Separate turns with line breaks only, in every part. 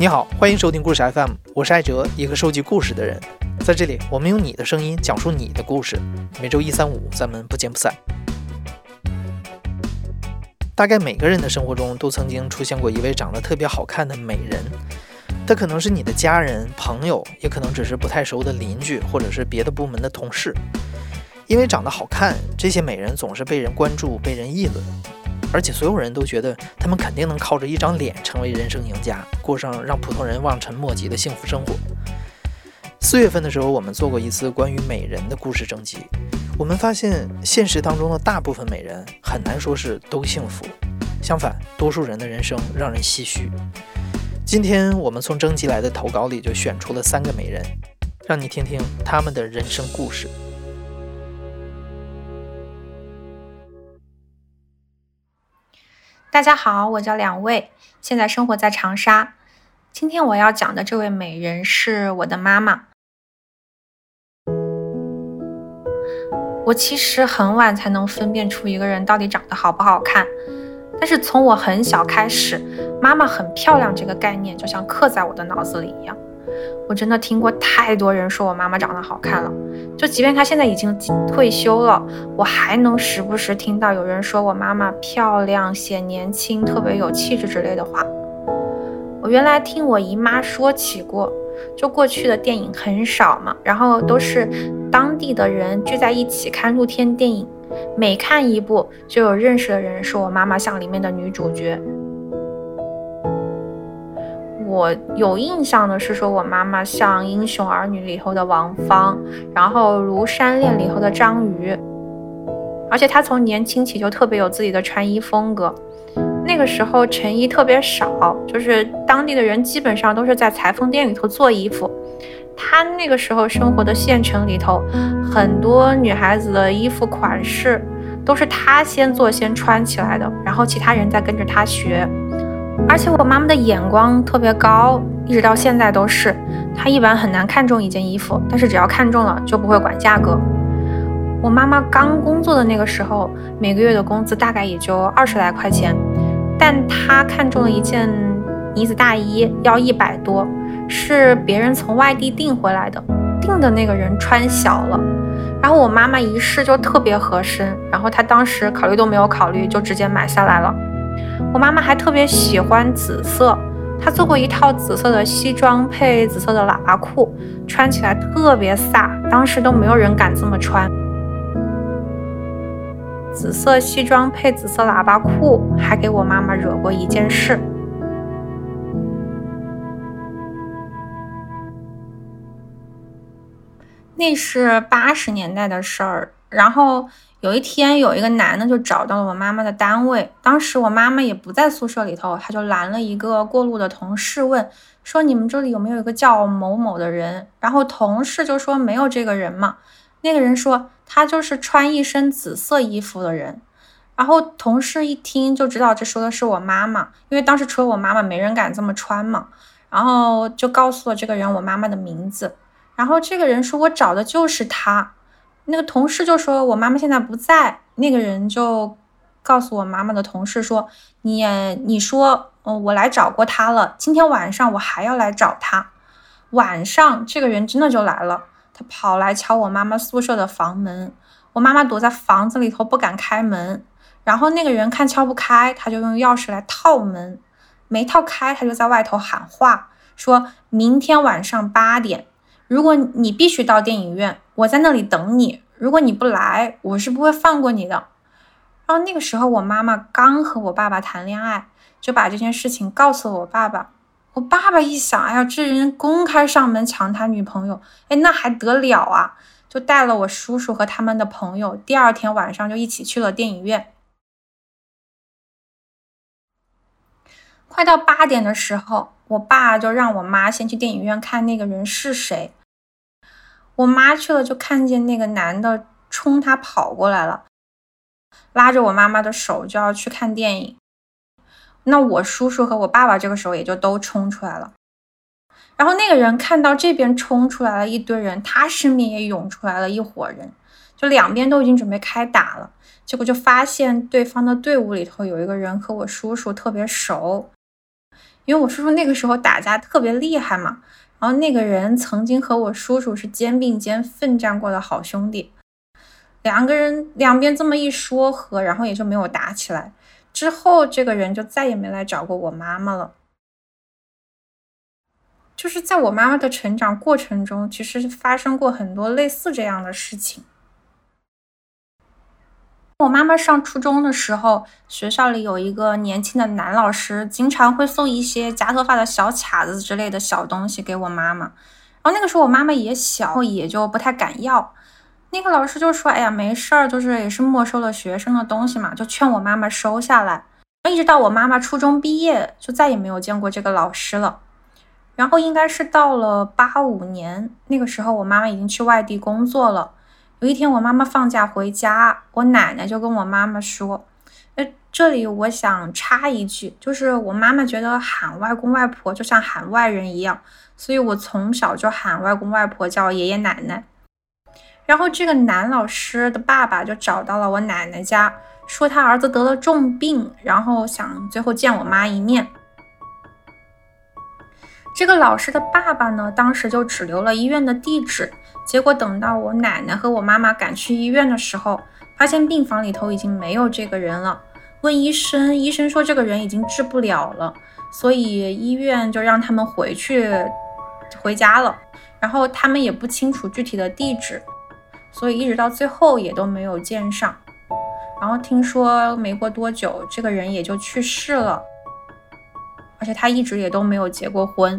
你好，欢迎收听故事 FM，我是艾哲，一个收集故事的人。在这里，我们用你的声音讲述你的故事。每周一、三、五，咱们不见不散。大概每个人的生活中都曾经出现过一位长得特别好看的美人，她可能是你的家人、朋友，也可能只是不太熟的邻居，或者是别的部门的同事。因为长得好看，这些美人总是被人关注、被人议论。而且所有人都觉得他们肯定能靠着一张脸成为人生赢家，过上让普通人望尘莫及的幸福生活。四月份的时候，我们做过一次关于美人的故事征集，我们发现现实当中的大部分美人很难说是都幸福，相反，多数人的人生让人唏嘘。今天我们从征集来的投稿里就选出了三个美人，让你听听他们的人生故事。
大家好，我叫两位，现在生活在长沙。今天我要讲的这位美人是我的妈妈。我其实很晚才能分辨出一个人到底长得好不好看，但是从我很小开始，妈妈很漂亮这个概念就像刻在我的脑子里一样。我真的听过太多人说我妈妈长得好看了，就即便她现在已经退休了，我还能时不时听到有人说我妈妈漂亮、显年轻、特别有气质之类的话。我原来听我姨妈说起过，就过去的电影很少嘛，然后都是当地的人聚在一起看露天电影，每看一部就有认识的人说我妈妈像里面的女主角。我有印象的是说，我妈妈像《英雄儿女》里头的王芳，然后《庐山恋》里头的张瑜，而且她从年轻起就特别有自己的穿衣风格。那个时候成衣特别少，就是当地的人基本上都是在裁缝店里头做衣服。她那个时候生活的县城里头，很多女孩子的衣服款式都是她先做先穿起来的，然后其他人再跟着她学。而且我妈妈的眼光特别高，一直到现在都是。她一般很难看中一件衣服，但是只要看中了就不会管价格。我妈妈刚工作的那个时候，每个月的工资大概也就二十来块钱，但她看中了一件呢子大衣，要一百多，是别人从外地订回来的，订的那个人穿小了，然后我妈妈一试就特别合身，然后她当时考虑都没有考虑就直接买下来了。我妈妈还特别喜欢紫色，她做过一套紫色的西装配紫色的喇叭裤，穿起来特别飒，当时都没有人敢这么穿。紫色西装配紫色喇叭裤，还给我妈妈惹过一件事。那是八十年代的事儿，然后。有一天，有一个男的就找到了我妈妈的单位。当时我妈妈也不在宿舍里头，他就拦了一个过路的同事，问说：“你们这里有没有一个叫某某的人？”然后同事就说：“没有这个人嘛。”那个人说：“他就是穿一身紫色衣服的人。”然后同事一听就知道这说的是我妈妈，因为当时除了我妈妈，没人敢这么穿嘛。然后就告诉了这个人我妈妈的名字。然后这个人说：“我找的就是他。”那个同事就说：“我妈妈现在不在。”那个人就告诉我妈妈的同事说：“你你说，嗯，我来找过他了。今天晚上我还要来找他。晚上这个人真的就来了，他跑来敲我妈妈宿舍的房门。我妈妈躲在房子里头不敢开门。然后那个人看敲不开，他就用钥匙来套门。没套开，他就在外头喊话，说明天晚上八点。”如果你必须到电影院，我在那里等你。如果你不来，我是不会放过你的。然后那个时候，我妈妈刚和我爸爸谈恋爱，就把这件事情告诉了我爸爸。我爸爸一想，哎呀，这人公开上门抢他女朋友，哎，那还得了啊？就带了我叔叔和他们的朋友，第二天晚上就一起去了电影院。快到八点的时候，我爸就让我妈先去电影院看那个人是谁。我妈去了，就看见那个男的冲她跑过来了，拉着我妈妈的手就要去看电影。那我叔叔和我爸爸这个时候也就都冲出来了。然后那个人看到这边冲出来了一堆人，他身边也涌出来了一伙人，就两边都已经准备开打了。结果就发现对方的队伍里头有一个人和我叔叔特别熟。因为我叔叔那个时候打架特别厉害嘛。然后那个人曾经和我叔叔是肩并肩奋战过的好兄弟，两个人两边这么一说和，然后也就没有打起来。之后这个人就再也没来找过我妈妈了。就是在我妈妈的成长过程中，其实发生过很多类似这样的事情。我妈妈上初中的时候，学校里有一个年轻的男老师，经常会送一些夹头发的小卡子之类的小东西给我妈妈。然后那个时候我妈妈也小，也就不太敢要。那个老师就说：“哎呀，没事儿，就是也是没收了学生的东西嘛，就劝我妈妈收下来。”一直到我妈妈初中毕业，就再也没有见过这个老师了。然后应该是到了八五年，那个时候我妈妈已经去外地工作了。有一天，我妈妈放假回家，我奶奶就跟我妈妈说：“哎，这里我想插一句，就是我妈妈觉得喊外公外婆就像喊外人一样，所以我从小就喊外公外婆叫爷爷奶奶。然后这个男老师的爸爸就找到了我奶奶家，说他儿子得了重病，然后想最后见我妈一面。这个老师的爸爸呢，当时就只留了医院的地址。”结果等到我奶奶和我妈妈赶去医院的时候，发现病房里头已经没有这个人了。问医生，医生说这个人已经治不了了，所以医院就让他们回去回家了。然后他们也不清楚具体的地址，所以一直到最后也都没有见上。然后听说没过多久，这个人也就去世了，而且他一直也都没有结过婚。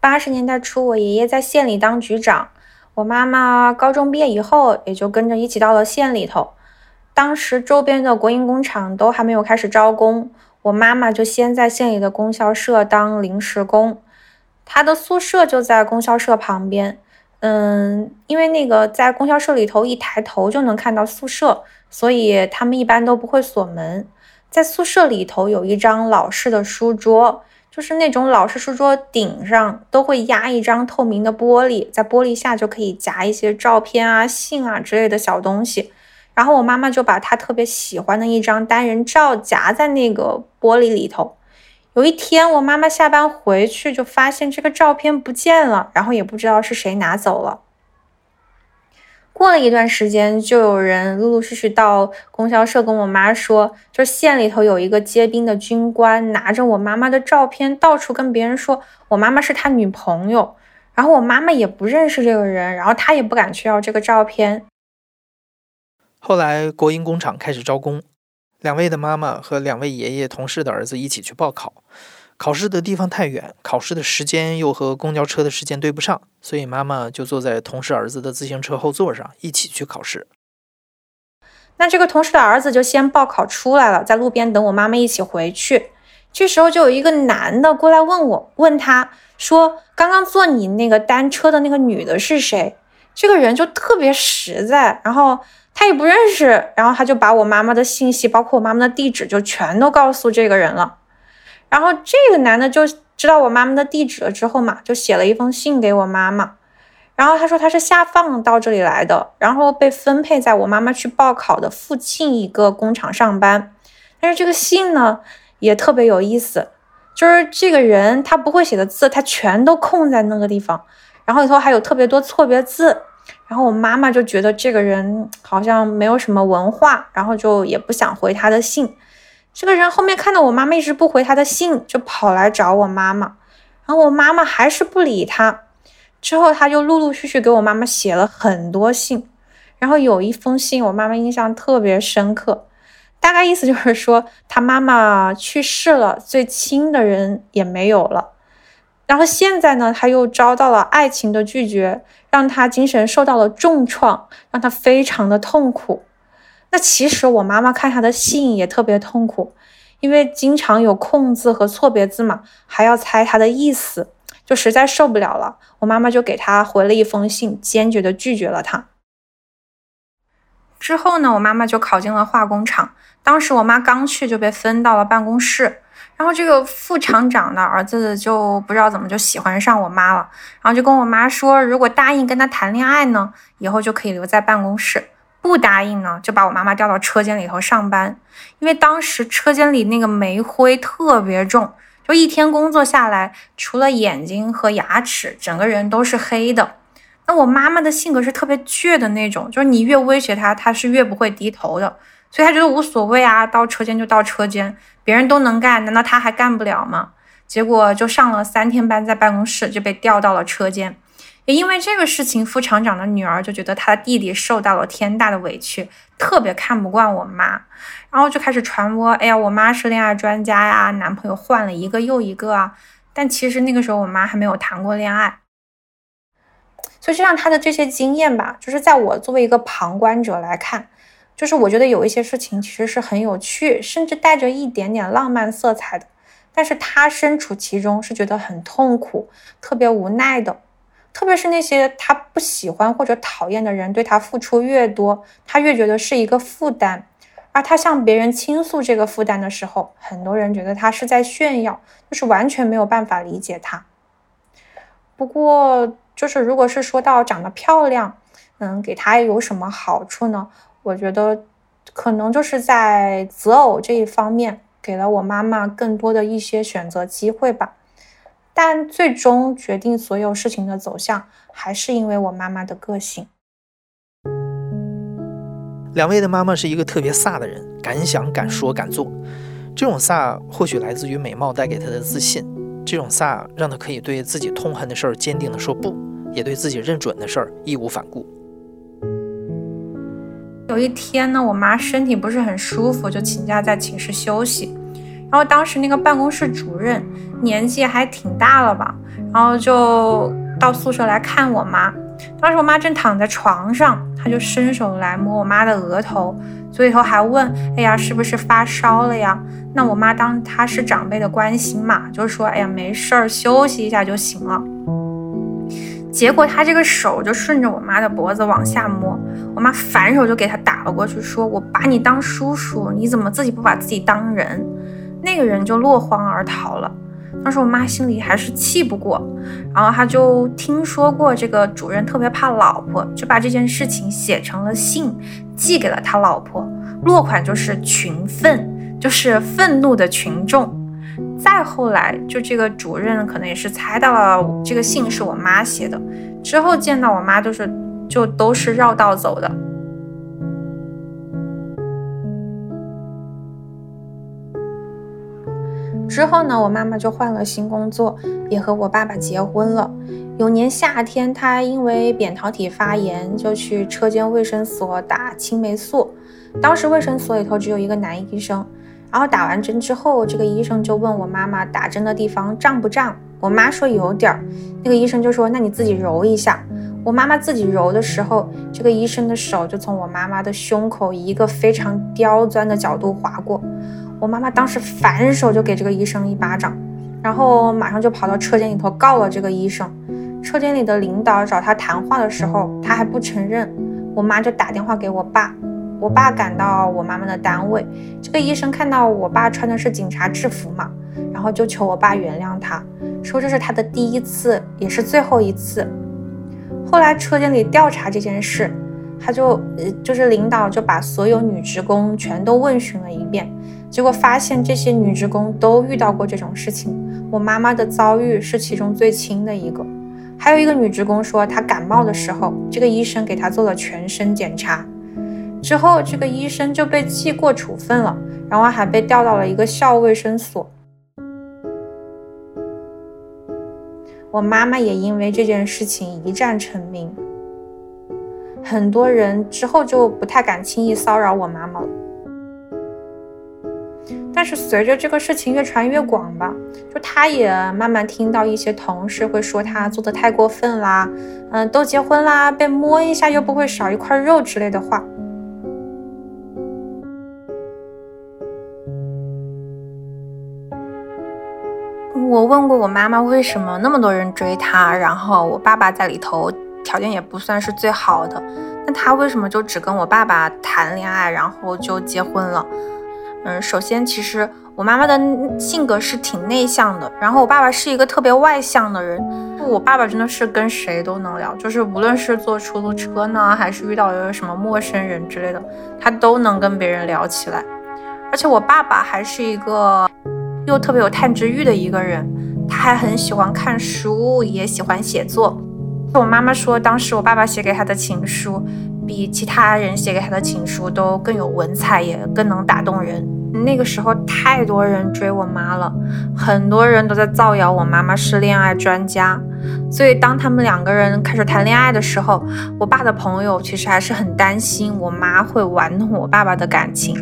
八十年代初，我爷爷在县里当局长，我妈妈高中毕业以后也就跟着一起到了县里头。当时周边的国营工厂都还没有开始招工，我妈妈就先在县里的供销社当临时工。她的宿舍就在供销社旁边，嗯，因为那个在供销社里头一抬头就能看到宿舍，所以他们一般都不会锁门。在宿舍里头有一张老式的书桌。就是那种老式书桌顶上都会压一张透明的玻璃，在玻璃下就可以夹一些照片啊、信啊之类的小东西。然后我妈妈就把她特别喜欢的一张单人照夹在那个玻璃里头。有一天，我妈妈下班回去就发现这个照片不见了，然后也不知道是谁拿走了。过了一段时间，就有人陆陆续续到供销社跟我妈说，就县里头有一个接兵的军官，拿着我妈妈的照片到处跟别人说我妈妈是他女朋友，然后我妈妈也不认识这个人，然后她也不敢去要这个照片。
后来国营工厂开始招工，两位的妈妈和两位爷爷同事的儿子一起去报考。考试的地方太远，考试的时间又和公交车的时间对不上，所以妈妈就坐在同事儿子的自行车后座上一起去考试。
那这个同事的儿子就先报考出来了，在路边等我妈妈一起回去。这时候就有一个男的过来问我，问他说：“刚刚坐你那个单车的那个女的是谁？”这个人就特别实在，然后他也不认识，然后他就把我妈妈的信息，包括我妈妈的地址，就全都告诉这个人了。然后这个男的就知道我妈妈的地址了之后嘛，就写了一封信给我妈妈。然后他说他是下放到这里来的，然后被分配在我妈妈去报考的附近一个工厂上班。但是这个信呢也特别有意思，就是这个人他不会写的字，他全都空在那个地方，然后里头还有特别多错别字。然后我妈妈就觉得这个人好像没有什么文化，然后就也不想回他的信。这个人后面看到我妈妈一直不回他的信，就跑来找我妈妈，然后我妈妈还是不理他。之后他就陆陆续续给我妈妈写了很多信，然后有一封信我妈妈印象特别深刻，大概意思就是说他妈妈去世了，最亲的人也没有了，然后现在呢他又遭到了爱情的拒绝，让他精神受到了重创，让他非常的痛苦。那其实我妈妈看他的信也特别痛苦，因为经常有空字和错别字嘛，还要猜他的意思，就实在受不了了。我妈妈就给他回了一封信，坚决的拒绝了他。之后呢，我妈妈就考进了化工厂。当时我妈刚去就被分到了办公室，然后这个副厂长的儿子就不知道怎么就喜欢上我妈了，然后就跟我妈说，如果答应跟他谈恋爱呢，以后就可以留在办公室。不答应呢，就把我妈妈调到车间里头上班。因为当时车间里那个煤灰特别重，就一天工作下来，除了眼睛和牙齿，整个人都是黑的。那我妈妈的性格是特别倔的那种，就是你越威胁她，她是越不会低头的。所以她觉得无所谓啊，到车间就到车间，别人都能干，难道她还干不了吗？结果就上了三天班，在办公室就被调到了车间。也因为这个事情，副厂长的女儿就觉得她的弟弟受到了天大的委屈，特别看不惯我妈，然后就开始传播：哎呀，我妈是恋爱专家呀，男朋友换了一个又一个啊。但其实那个时候我妈还没有谈过恋爱，所以就像她的这些经验吧，就是在我作为一个旁观者来看，就是我觉得有一些事情其实是很有趣，甚至带着一点点浪漫色彩的。但是她身处其中是觉得很痛苦、特别无奈的。特别是那些他不喜欢或者讨厌的人，对他付出越多，他越觉得是一个负担。而他向别人倾诉这个负担的时候，很多人觉得他是在炫耀，就是完全没有办法理解他。不过，就是如果是说到长得漂亮，嗯，给他有什么好处呢？我觉得可能就是在择偶这一方面，给了我妈妈更多的一些选择机会吧。但最终决定所有事情的走向，还是因为我妈妈的个性。
两位的妈妈是一个特别飒的人，敢想敢说敢做。这种飒或许来自于美貌带给她的自信，这种飒让她可以对自己痛恨的事儿坚定的说不，也对自己认准的事儿义无反顾。
有一天呢，我妈身体不是很舒服，就请假在寝室休息。然后当时那个办公室主任年纪还挺大了吧，然后就到宿舍来看我妈。当时我妈正躺在床上，他就伸手来摸我妈的额头，最后还问：“哎呀，是不是发烧了呀？”那我妈当他是长辈的关心嘛，就说：“哎呀，没事儿，休息一下就行了。”结果他这个手就顺着我妈的脖子往下摸，我妈反手就给他打了过去，说：“我把你当叔叔，你怎么自己不把自己当人？”那个人就落荒而逃了。当时我妈心里还是气不过，然后她就听说过这个主任特别怕老婆，就把这件事情写成了信，寄给了他老婆。落款就是群愤，就是愤怒的群众。再后来，就这个主任可能也是猜到了这个信是我妈写的，之后见到我妈都是就都是绕道走的。之后呢，我妈妈就换了新工作，也和我爸爸结婚了。有年夏天，她因为扁桃体发炎，就去车间卫生所打青霉素。当时卫生所里头只有一个男医生，然后打完针之后，这个医生就问我妈妈打针的地方胀不胀？我妈说有点儿。那个医生就说：“那你自己揉一下。”我妈妈自己揉的时候，这个医生的手就从我妈妈的胸口一个非常刁钻的角度划过。我妈妈当时反手就给这个医生一巴掌，然后马上就跑到车间里头告了这个医生。车间里的领导找他谈话的时候，他还不承认。我妈就打电话给我爸，我爸赶到我妈妈的单位。这个医生看到我爸穿的是警察制服嘛，然后就求我爸原谅他，说这是他的第一次，也是最后一次。后来车间里调查这件事，他就呃就是领导就把所有女职工全都问询了一遍。结果发现这些女职工都遇到过这种事情，我妈妈的遭遇是其中最轻的一个。还有一个女职工说，她感冒的时候，这个医生给她做了全身检查，之后这个医生就被记过处分了，然后还被调到了一个校卫生所。我妈妈也因为这件事情一战成名，很多人之后就不太敢轻易骚扰我妈妈了。但是随着这个事情越传越广吧，就他也慢慢听到一些同事会说他做的太过分啦，嗯，都结婚啦，被摸一下又不会少一块肉之类的话。我问过我妈妈为什么那么多人追她，然后我爸爸在里头条件也不算是最好的，那他为什么就只跟我爸爸谈恋爱，然后就结婚了？嗯，首先其实我妈妈的性格是挺内向的，然后我爸爸是一个特别外向的人。我爸爸真的是跟谁都能聊，就是无论是坐出租车呢，还是遇到有什么陌生人之类的，他都能跟别人聊起来。而且我爸爸还是一个又特别有探知欲的一个人，他还很喜欢看书，也喜欢写作。我妈妈说，当时我爸爸写给他的情书，比其他人写给他的情书都更有文采，也更能打动人。那个时候太多人追我妈了，很多人都在造谣我妈妈是恋爱专家。所以当他们两个人开始谈恋爱的时候，我爸的朋友其实还是很担心我妈会玩弄我爸爸的感情，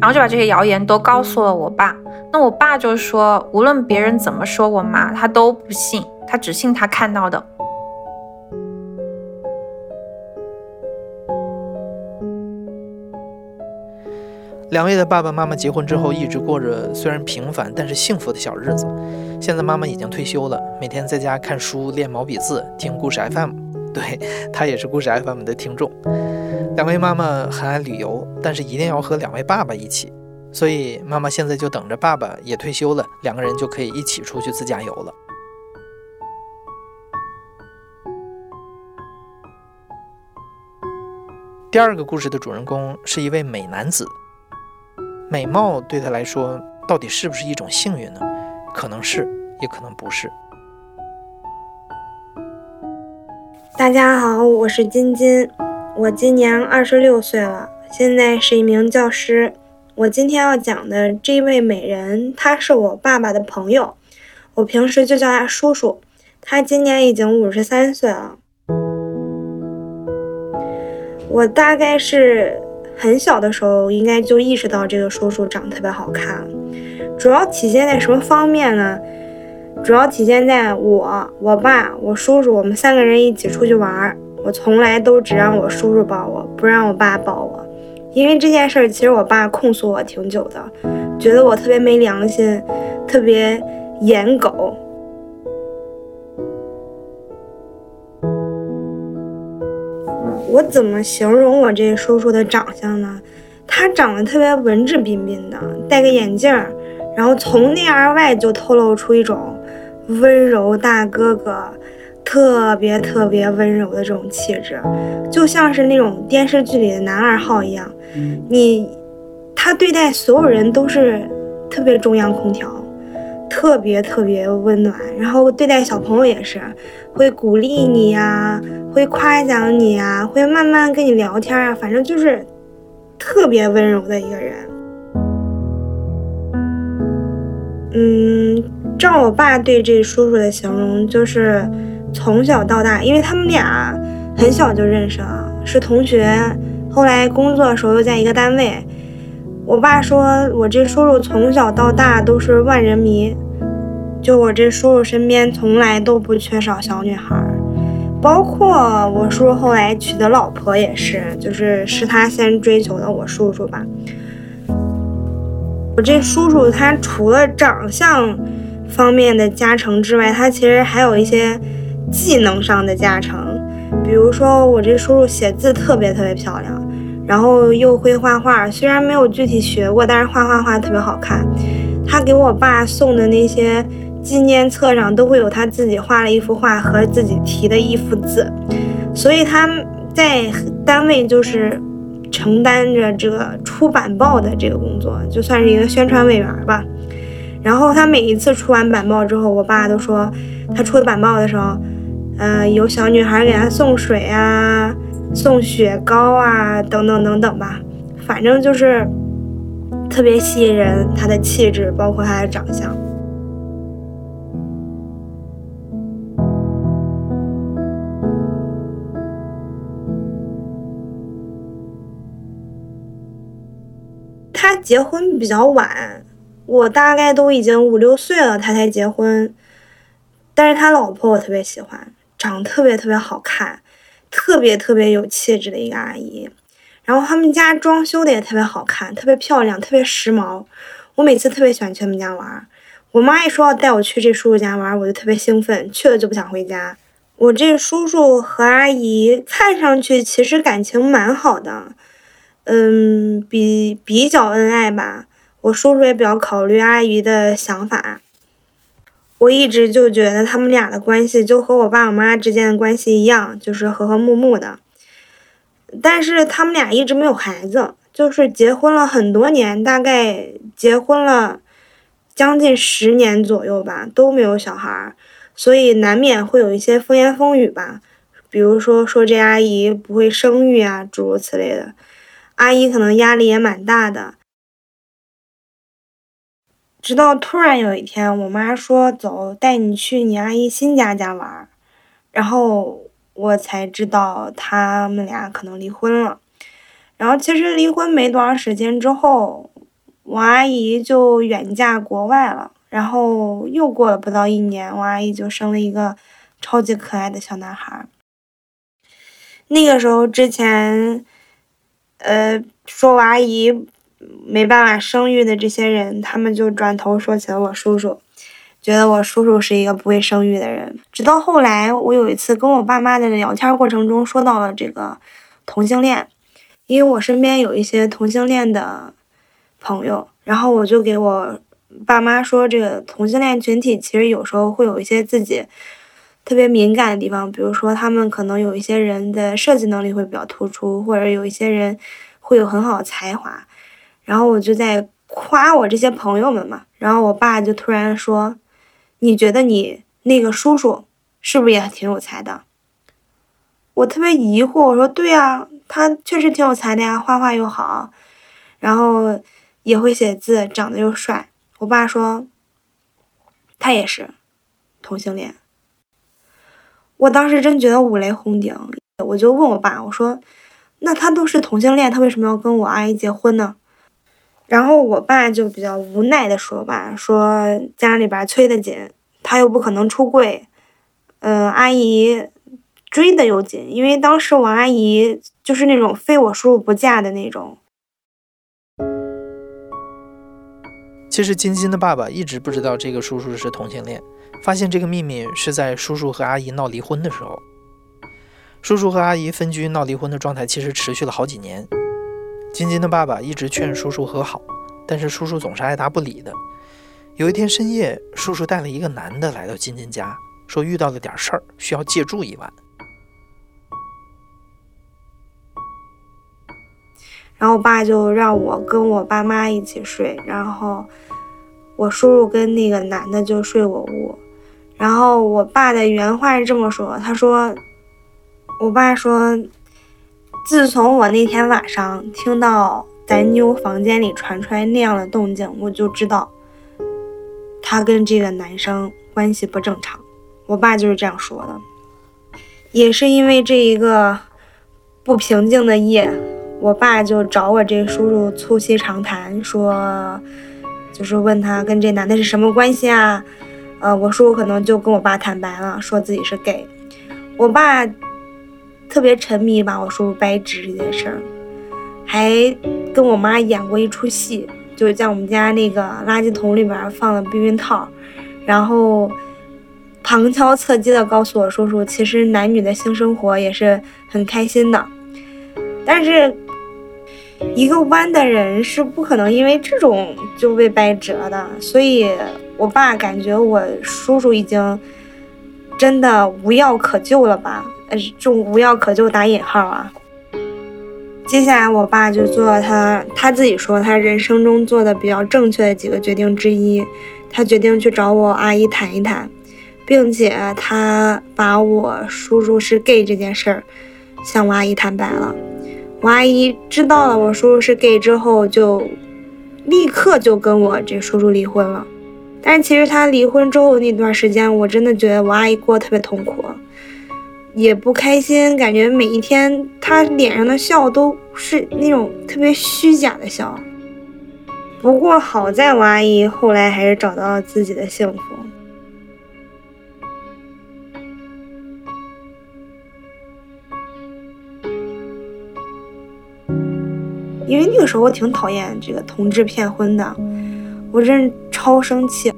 然后就把这些谣言都告诉了我爸。那我爸就说，无论别人怎么说我妈，他都不信。他只信他看到的。
两位的爸爸妈妈结婚之后，一直过着虽然平凡但是幸福的小日子。现在妈妈已经退休了，每天在家看书、练毛笔字、听故事 FM。对她也是故事 FM 的听众。两位妈妈很爱旅游，但是一定要和两位爸爸一起。所以妈妈现在就等着爸爸也退休了，两个人就可以一起出去自驾游了。第二个故事的主人公是一位美男子，美貌对他来说到底是不是一种幸运呢？可能是，也可能不是。
大家好，我是金金，我今年二十六岁了，现在是一名教师。我今天要讲的这位美人，他是我爸爸的朋友，我平时就叫他叔叔。他今年已经五十三岁了。我大概是很小的时候，应该就意识到这个叔叔长得特别好看。主要体现在什么方面呢？主要体现在我、我爸、我叔叔，我们三个人一起出去玩，我从来都只让我叔叔抱我，不让我爸抱我。因为这件事儿，其实我爸控诉我挺久的，觉得我特别没良心，特别颜狗。我怎么形容我这叔叔的长相呢？他长得特别文质彬彬的，戴个眼镜儿，然后从内而外就透露出一种温柔大哥哥，特别特别温柔的这种气质，就像是那种电视剧里的男二号一样。你，他对待所有人都是特别中央空调，特别特别温暖，然后对待小朋友也是，会鼓励你呀。会夸奖你啊，会慢慢跟你聊天啊，反正就是特别温柔的一个人。嗯，照我爸对这叔叔的形容，就是从小到大，因为他们俩很小就认识了，是同学，后来工作的时候又在一个单位。我爸说我这叔叔从小到大都是万人迷，就我这叔叔身边从来都不缺少小女孩。包括我叔叔后来娶的老婆也是，就是是他先追求的我叔叔吧。我这叔叔他除了长相方面的加成之外，他其实还有一些技能上的加成。比如说我这叔叔写字特别特别漂亮，然后又会画画，虽然没有具体学过，但是画画画特别好看。他给我爸送的那些。纪念册上都会有他自己画了一幅画和自己题的一幅字，所以他在单位就是承担着这个出版报的这个工作，就算是一个宣传委员吧。然后他每一次出完版报之后，我爸都说他出的版报的时候，呃，有小女孩给他送水啊，送雪糕啊，等等等等吧，反正就是特别吸引人，他的气质包括他的长相。结婚比较晚，我大概都已经五六岁了，他才结婚。但是他老婆我特别喜欢，长得特别特别好看，特别特别有气质的一个阿姨。然后他们家装修的也特别好看，特别漂亮，特别时髦。我每次特别喜欢去他们家玩。我妈一说要带我去这叔叔家玩，我就特别兴奋，去了就不想回家。我这叔叔和阿姨看上去其实感情蛮好的。嗯，比比较恩爱吧。我叔叔也比较考虑阿姨的想法。我一直就觉得他们俩的关系就和我爸我妈之间的关系一样，就是和和睦睦的。但是他们俩一直没有孩子，就是结婚了很多年，大概结婚了将近十年左右吧，都没有小孩，所以难免会有一些风言风语吧。比如说说这阿姨不会生育啊，诸如此类的。阿姨可能压力也蛮大的。直到突然有一天，我妈说：“走，带你去你阿姨新家家玩。”然后我才知道他们俩可能离婚了。然后其实离婚没多长时间之后，我阿姨就远嫁国外了。然后又过了不到一年，我阿姨就生了一个超级可爱的小男孩。那个时候之前，呃，说我阿姨。没办法生育的这些人，他们就转头说起了我叔叔，觉得我叔叔是一个不会生育的人。直到后来，我有一次跟我爸妈的聊天过程中说到了这个同性恋，因为我身边有一些同性恋的朋友，然后我就给我爸妈说，这个同性恋群体其实有时候会有一些自己特别敏感的地方，比如说他们可能有一些人的设计能力会比较突出，或者有一些人会有很好的才华。然后我就在夸我这些朋友们嘛，然后我爸就突然说：“你觉得你那个叔叔是不是也挺有才的？”我特别疑惑，我说：“对呀，他确实挺有才的呀，画画又好，然后也会写字，长得又帅。”我爸说：“他也是同性恋。”我当时真觉得五雷轰顶，我就问我爸：“我说，那他都是同性恋，他为什么要跟我阿姨结婚呢？”然后我爸就比较无奈的说吧，说家里边催得紧，他又不可能出柜，嗯，阿姨追的又紧，因为当时我阿姨就是那种非我叔叔不嫁的那种。
其实金金的爸爸一直不知道这个叔叔是同性恋，发现这个秘密是在叔叔和阿姨闹离婚的时候。叔叔和阿姨分居闹离婚的状态其实持续了好几年。金金的爸爸一直劝叔叔和好，但是叔叔总是爱答不理的。有一天深夜，叔叔带了一个男的来到金金家，说遇到了点事儿，需要借住一晚。
然后我爸就让我跟我爸妈一起睡，然后我叔叔跟那个男的就睡我屋。然后我爸的原话是这么说：“他说，我爸说。”自从我那天晚上听到咱妞房间里传出来那样的动静，我就知道他跟这个男生关系不正常。我爸就是这样说的。也是因为这一个不平静的夜，我爸就找我这叔叔促膝长谈，说就是问他跟这男的是什么关系啊？呃，我叔叔可能就跟我爸坦白了，说自己是 gay。我爸。特别沉迷把我叔叔掰直这件事儿，还跟我妈演过一出戏，就是在我们家那个垃圾桶里边放了避孕套，然后旁敲侧击的告诉我叔叔，其实男女的性生活也是很开心的。但是一个弯的人是不可能因为这种就被掰折的，所以我爸感觉我叔叔已经真的无药可救了吧。呃，这种无药可救打引号啊。接下来，我爸就做了他他自己说他人生中做的比较正确的几个决定之一，他决定去找我阿姨谈一谈，并且他把我叔叔是 gay 这件事儿向我阿姨坦白了。我阿姨知道了我叔叔是 gay 之后，就立刻就跟我这叔叔离婚了。但其实他离婚之后那段时间，我真的觉得我阿姨过得特别痛苦。也不开心，感觉每一天他脸上的笑都是那种特别虚假的笑。不过好在我阿姨后来还是找到了自己的幸福。因为那个时候我挺讨厌这个同志骗婚的，我真超生气。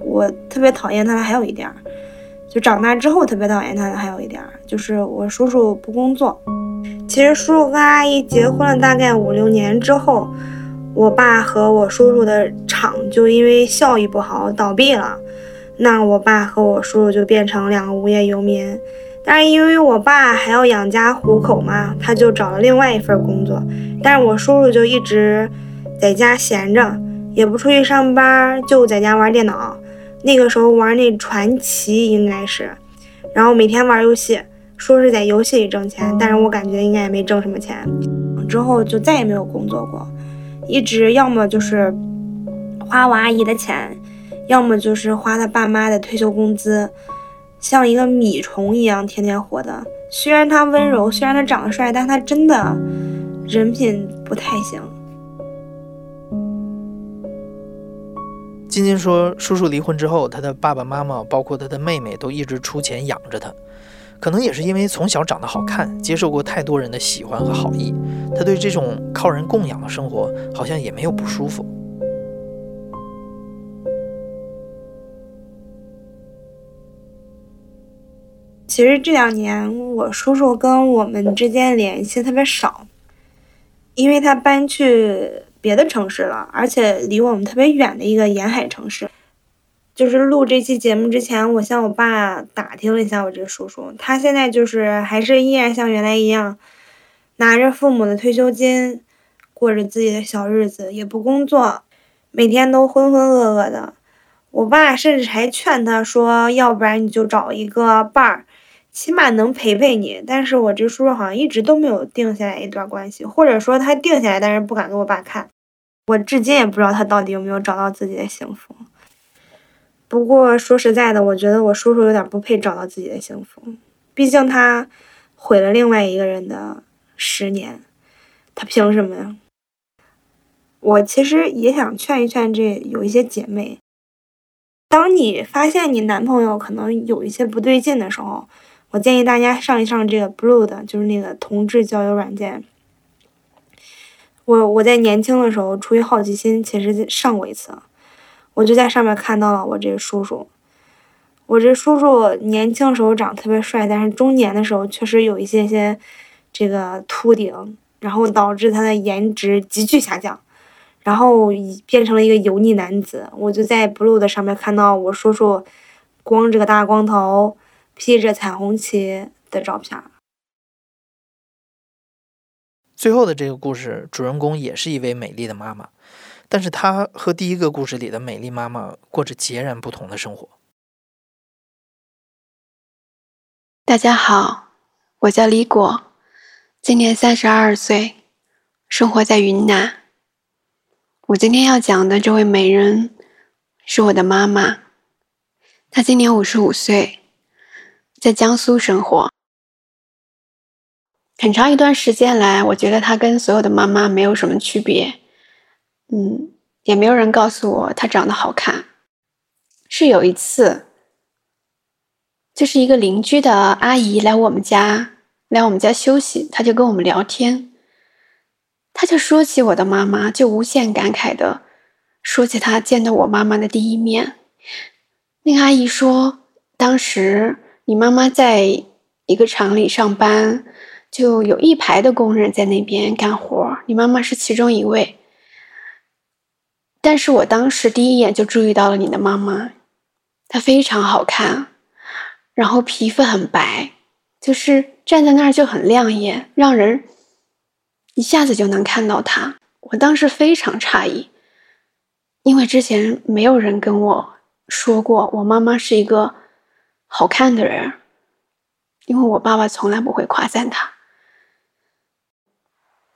我特别讨厌他的还有一点。就长大之后特别讨厌他的还有一点，就是我叔叔不工作，其实叔叔跟阿姨结婚了大概五六年之后，我爸和我叔叔的厂就因为效益不好倒闭了，那我爸和我叔叔就变成两个无业游民。但是因为我爸还要养家糊口嘛，他就找了另外一份工作。但是我叔叔就一直在家闲着，也不出去上班，就在家玩电脑。那个时候玩那传奇应该是，然后每天玩游戏，说是在游戏里挣钱，但是我感觉应该也没挣什么钱。之后就再也没有工作过，一直要么就是花我阿姨的钱，要么就是花他爸妈的退休工资。像一个米虫一样天天活的。虽然他温柔，虽然他长得帅，但他真的人品不太行。
晶晶说，叔叔离婚之后，他的爸爸妈妈，包括他的妹妹，都一直出钱养着他。可能也是因为从小长得好看，接受过太多人的喜欢和好意，他对这种靠人供养的生活，好像也没有不舒服。
其实这两年我叔叔跟我们之间联系特别少，因为他搬去别的城市了，而且离我们特别远的一个沿海城市。就是录这期节目之前，我向我爸打听了一下我这叔叔，他现在就是还是依然像原来一样，拿着父母的退休金，过着自己的小日子，也不工作，每天都浑浑噩噩的。我爸甚至还劝他说：“要不然你就找一个伴儿。”起码能陪陪你，但是我这叔叔好像一直都没有定下来一段关系，或者说他定下来，但是不敢给我爸看。我至今也不知道他到底有没有找到自己的幸福。不过说实在的，我觉得我叔叔有点不配找到自己的幸福，毕竟他毁了另外一个人的十年，他凭什么呀？我其实也想劝一劝这有一些姐妹，当你发现你男朋友可能有一些不对劲的时候。我建议大家上一上这个 Blue 的，就是那个同志交友软件。我我在年轻的时候出于好奇心，其实上过一次，我就在上面看到了我这叔叔。我这叔叔年轻时候长得特别帅，但是中年的时候确实有一些些这个秃顶，然后导致他的颜值急剧下降，然后变成了一个油腻男子。我就在 Blue 的上面看到我叔叔光着个大光头。披着彩虹旗的照片。
最后的这个故事，主人公也是一位美丽的妈妈，但是她和第一个故事里的美丽妈妈过着截然不同的生活。
大家好，我叫李果，今年三十二岁，生活在云南。我今天要讲的这位美人是我的妈妈，她今年五十五岁。在江苏生活，很长一段时间来，我觉得她跟所有的妈妈没有什么区别。嗯，也没有人告诉我她长得好看。是有一次，就是一个邻居的阿姨来我们家，来我们家休息，她就跟我们聊天，她就说起我的妈妈，就无限感慨的说起她见到我妈妈的第一面。那个阿姨说，当时。你妈妈在一个厂里上班，就有一排的工人在那边干活，你妈妈是其中一位。但是我当时第一眼就注意到了你的妈妈，她非常好看，然后皮肤很白，就是站在那儿就很亮眼，让人一下子就能看到她。我当时非常诧异，因为之前没有人跟我说过，我妈妈是一个。好看的人，因为我爸爸从来不会夸赞他。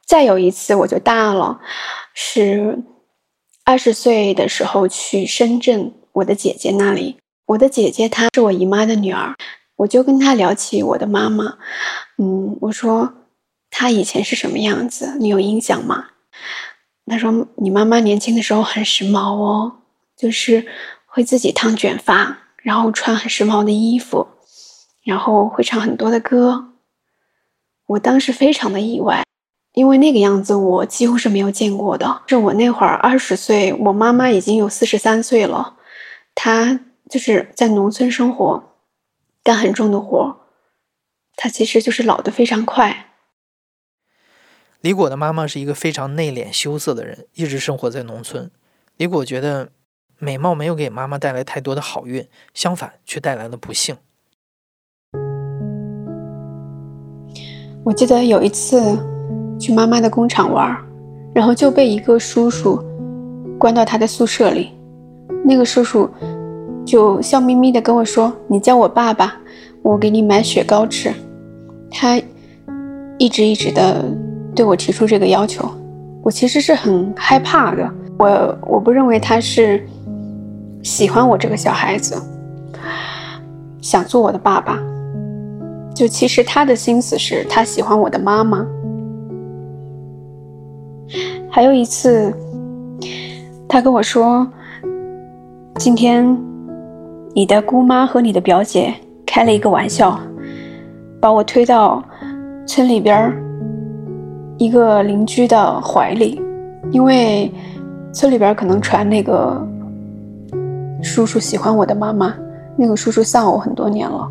再有一次，我就大了，是二十岁的时候去深圳我的姐姐那里。我的姐姐她是我姨妈的女儿，我就跟她聊起我的妈妈。嗯，我说她以前是什么样子，你有印象吗？她说你妈妈年轻的时候很时髦哦，就是会自己烫卷发。然后穿很时髦的衣服，然后会唱很多的歌。我当时非常的意外，因为那个样子我几乎是没有见过的。是我那会儿二十岁，我妈妈已经有四十三岁了，她就是在农村生活，干很重的活，她其实就是老得非常快。
李果的妈妈是一个非常内敛羞涩的人，一直生活在农村。李果觉得美貌没有给妈妈带来太多的好运，相反却带来了不幸。
我记得有一次去妈妈的工厂玩，然后就被一个叔叔关到他的宿舍里。那个叔叔就笑眯眯的跟我说：“你叫我爸爸，我给你买雪糕吃。”他一直一直的。对我提出这个要求，我其实是很害怕的。我我不认为他是喜欢我这个小孩子，想做我的爸爸。就其实他的心思是他喜欢我的妈妈。还有一次，他跟我说，今天你的姑妈和你的表姐开了一个玩笑，把我推到村里边。一个邻居的怀里，因为村里边可能传那个叔叔喜欢我的妈妈，那个叔叔丧偶很多年了。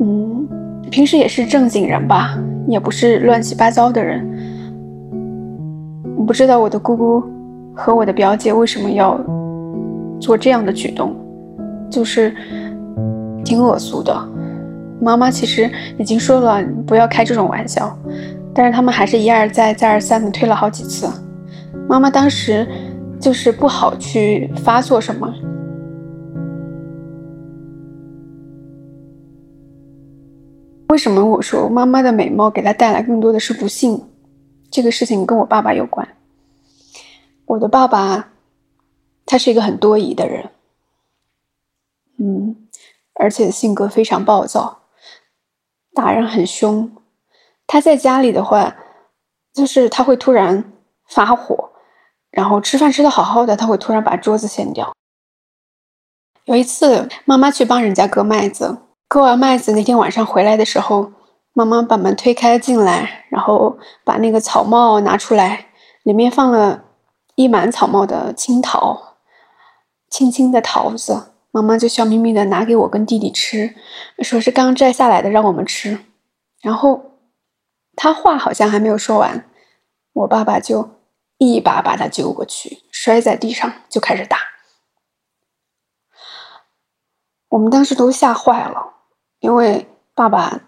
嗯，平时也是正经人吧，也不是乱七八糟的人。我不知道我的姑姑和我的表姐为什么要做这样的举动，就是挺恶俗的。妈妈其实已经说了不要开这种玩笑。但是他们还是一而再、再而三的推了好几次。妈妈当时就是不好去发作什么。为什么我说妈妈的美貌给她带来更多的是不幸？这个事情跟我爸爸有关。我的爸爸，他是一个很多疑的人，嗯，而且性格非常暴躁，打人很凶。他在家里的话，就是他会突然发火，然后吃饭吃的好好的，他会突然把桌子掀掉。有一次，妈妈去帮人家割麦子，割完麦子那天晚上回来的时候，妈妈把门推开进来，然后把那个草帽拿出来，里面放了一满草帽的青桃，青青的桃子，妈妈就笑眯眯的拿给我跟弟弟吃，说是刚摘下来的，让我们吃，然后。他话好像还没有说完，我爸爸就一把把他揪过去，摔在地上就开始打。我们当时都吓坏了，因为爸爸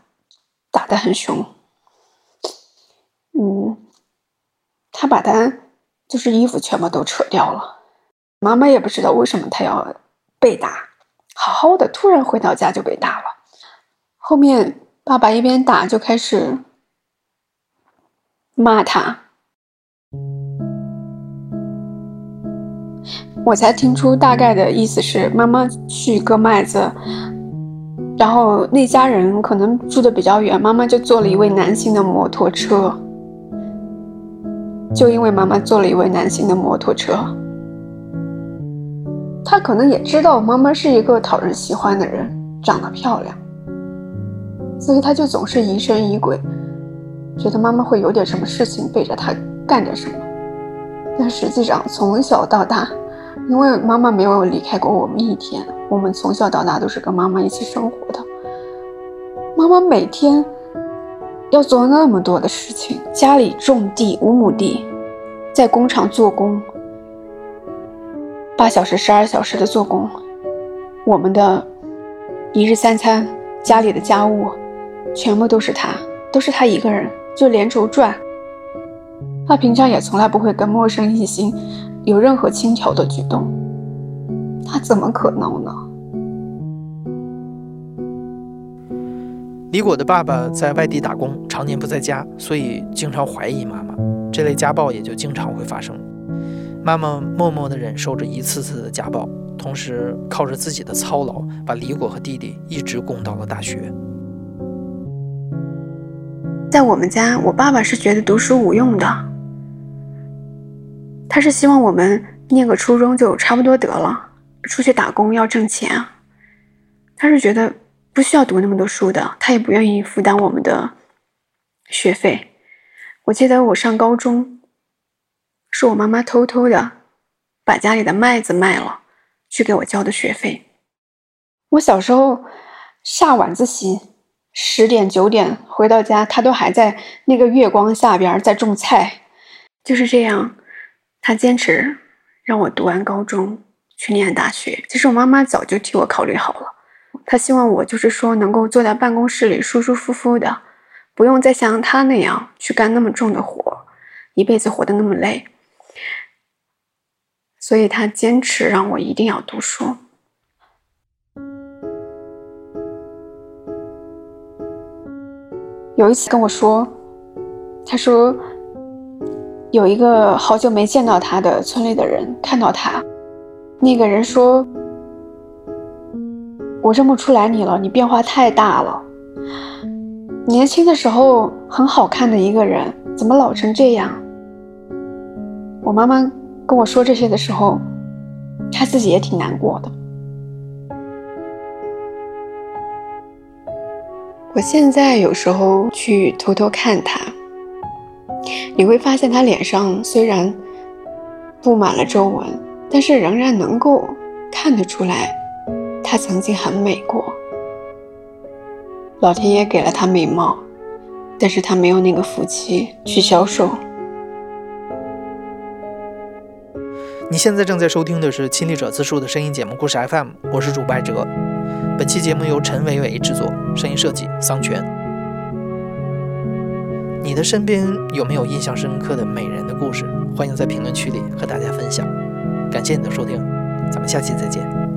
打得很凶。嗯，他把他就是衣服全部都扯掉了。妈妈也不知道为什么他要被打，好好的突然回到家就被打了。后面爸爸一边打就开始。骂他，我才听出大概的意思是妈妈去割麦子，然后那家人可能住的比较远，妈妈就坐了一位男性的摩托车，就因为妈妈坐了一位男性的摩托车，他可能也知道妈妈是一个讨人喜欢的人，长得漂亮，所以他就总是疑神疑鬼。觉得妈妈会有点什么事情背着他干点什么，但实际上从小到大，因为妈妈没有离开过我们一天，我们从小到大都是跟妈妈一起生活的。妈妈每天要做那么多的事情，家里种地五亩地，在工厂做工，八小时、十二小时的做工，我们的一日三餐、家里的家务，全部都是她，都是她一个人。就连轴转，他平常也从来不会跟陌生异性有任何轻佻的举动，他怎么可能呢？
李果的爸爸在外地打工，常年不在家，所以经常怀疑妈妈，这类家暴也就经常会发生。妈妈默默地忍受着一次次的家暴，同时靠着自己的操劳，把李果和弟弟一直供到了大学。
在我们家，我爸爸是觉得读书无用的，他是希望我们念个初中就差不多得了，出去打工要挣钱。他是觉得不需要读那么多书的，他也不愿意负担我们的学费。我记得我上高中，是我妈妈偷偷的把家里的麦子卖了，去给我交的学费。我小时候下晚自习。十点九点回到家，他都还在那个月光下边在种菜。就是这样，他坚持让我读完高中去念大学。其实我妈妈早就替我考虑好了，她希望我就是说能够坐在办公室里舒舒服服的，不用再像他那样去干那么重的活，一辈子活得那么累。所以他坚持让我一定要读书。有一次跟我说，他说。有一个好久没见到他的村里的人看到他，那个人说：“我认不出来你了，你变化太大了。年轻的时候很好看的一个人，怎么老成这样？”我妈妈跟我说这些的时候，她自己也挺难过的。我现在有时候去偷偷看他。你会发现，他脸上虽然布满了皱纹，但是仍然能够看得出来，他曾经很美过。老天爷给了他美貌，但是他没有那个福气去销售。
你现在正在收听的是《亲历者自述》的声音节目《故事 FM》，我是主播哲。本期节目由陈伟伟制作，声音设计桑泉。你的身边有没有印象深刻的美人的故事？欢迎在评论区里和大家分享。感谢你的收听，咱们下期再见。